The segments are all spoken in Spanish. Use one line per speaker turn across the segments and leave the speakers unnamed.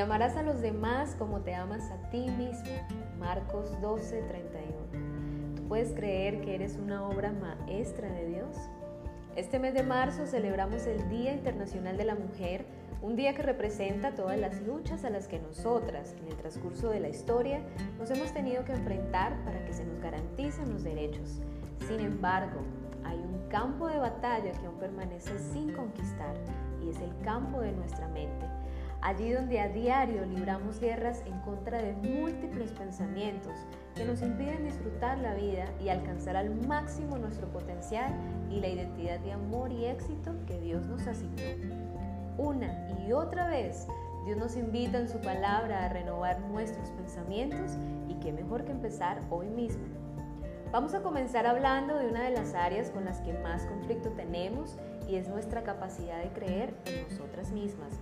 amarás a los demás como te amas a ti mismo. Marcos 12, 31. ¿Tú puedes creer que eres una obra maestra de Dios? Este mes de marzo celebramos el Día Internacional de la Mujer, un día que representa todas las luchas a las que nosotras, en el transcurso de la historia, nos hemos tenido que enfrentar para que se nos garanticen los derechos. Sin embargo, hay un campo de batalla que aún permanece sin conquistar y es el campo de nuestra mente allí donde a diario libramos guerras en contra de múltiples pensamientos que nos impiden disfrutar la vida y alcanzar al máximo nuestro potencial y la identidad de amor y éxito que Dios nos asignó. Una y otra vez, Dios nos invita en su palabra a renovar nuestros pensamientos y qué mejor que empezar hoy mismo. Vamos a comenzar hablando de una de las áreas con las que más conflicto tenemos y es nuestra capacidad de creer en nosotras mismas.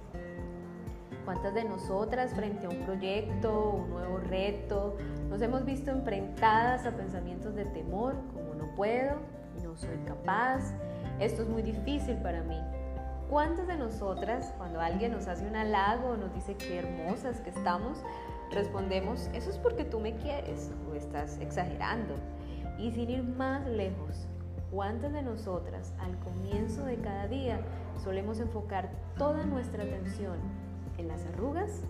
¿Cuántas de nosotras frente a un proyecto, un nuevo reto, nos hemos visto enfrentadas a pensamientos de temor, como no puedo, no soy capaz, esto es muy difícil para mí? ¿Cuántas de nosotras, cuando alguien nos hace un halago o nos dice qué hermosas que estamos, respondemos, eso es porque tú me quieres o estás exagerando? Y sin ir más lejos, ¿cuántas de nosotras al comienzo de cada día solemos enfocar toda nuestra atención en las arrugas,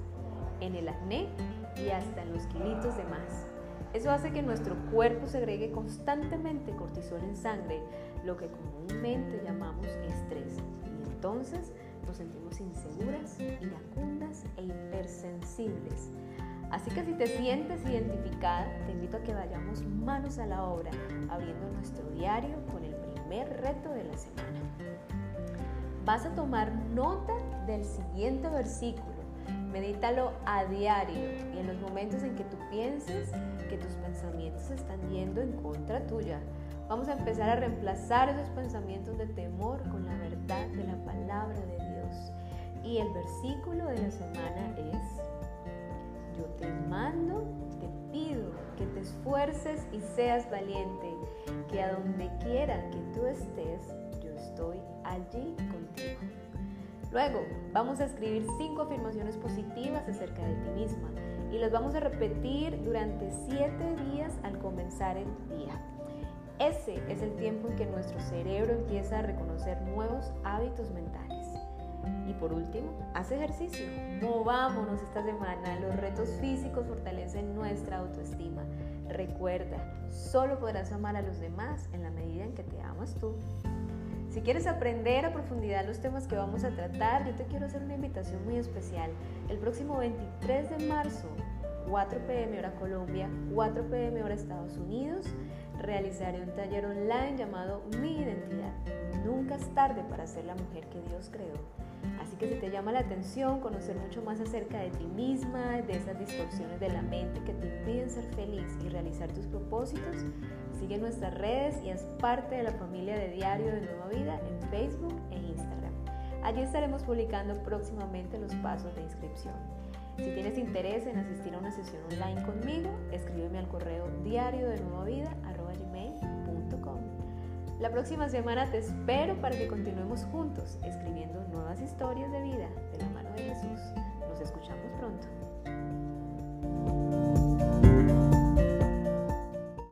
en el acné y hasta en los kilitos de más. Eso hace que nuestro cuerpo segregue constantemente cortisol en sangre, lo que comúnmente llamamos estrés. Y entonces nos sentimos inseguras, iracundas e hipersensibles. Así que si te sientes identificada, te invito a que vayamos manos a la obra, abriendo nuestro diario con el primer reto de la semana. Vas a tomar nota del siguiente versículo. Medítalo a diario y en los momentos en que tú pienses que tus pensamientos están yendo en contra tuya. Vamos a empezar a reemplazar esos pensamientos de temor con la verdad de la palabra de Dios. Y el versículo de la semana es, yo te mando, te pido que te esfuerces y seas valiente, que a donde quiera que tú estés, estoy allí contigo. Luego, vamos a escribir cinco afirmaciones positivas acerca de ti misma y las vamos a repetir durante siete días al comenzar el día. Ese es el tiempo en que nuestro cerebro empieza a reconocer nuevos hábitos mentales. Y por último, haz ejercicio. Movámonos esta semana. Los retos físicos fortalecen nuestra autoestima. Recuerda, solo podrás amar a los demás en la medida en que te amas tú. Si quieres aprender a profundidad los temas que vamos a tratar, yo te quiero hacer una invitación muy especial. El próximo 23 de marzo, 4 pm hora Colombia, 4 pm hora Estados Unidos, realizaré un taller online llamado Mi Identidad. Nunca es tarde para ser la mujer que Dios creó. Así que si te llama la atención conocer mucho más acerca de ti misma, de esas distorsiones de la mente que te impiden ser feliz y realizar tus propósitos, sigue nuestras redes y haz parte de la familia de Diario de Nueva Vida en Facebook e Instagram. Allí estaremos publicando próximamente los pasos de inscripción. Si tienes interés en asistir a una sesión online conmigo, escríbeme al correo diario de nueva vida la próxima semana te espero para que continuemos juntos escribiendo nuevas historias de vida de la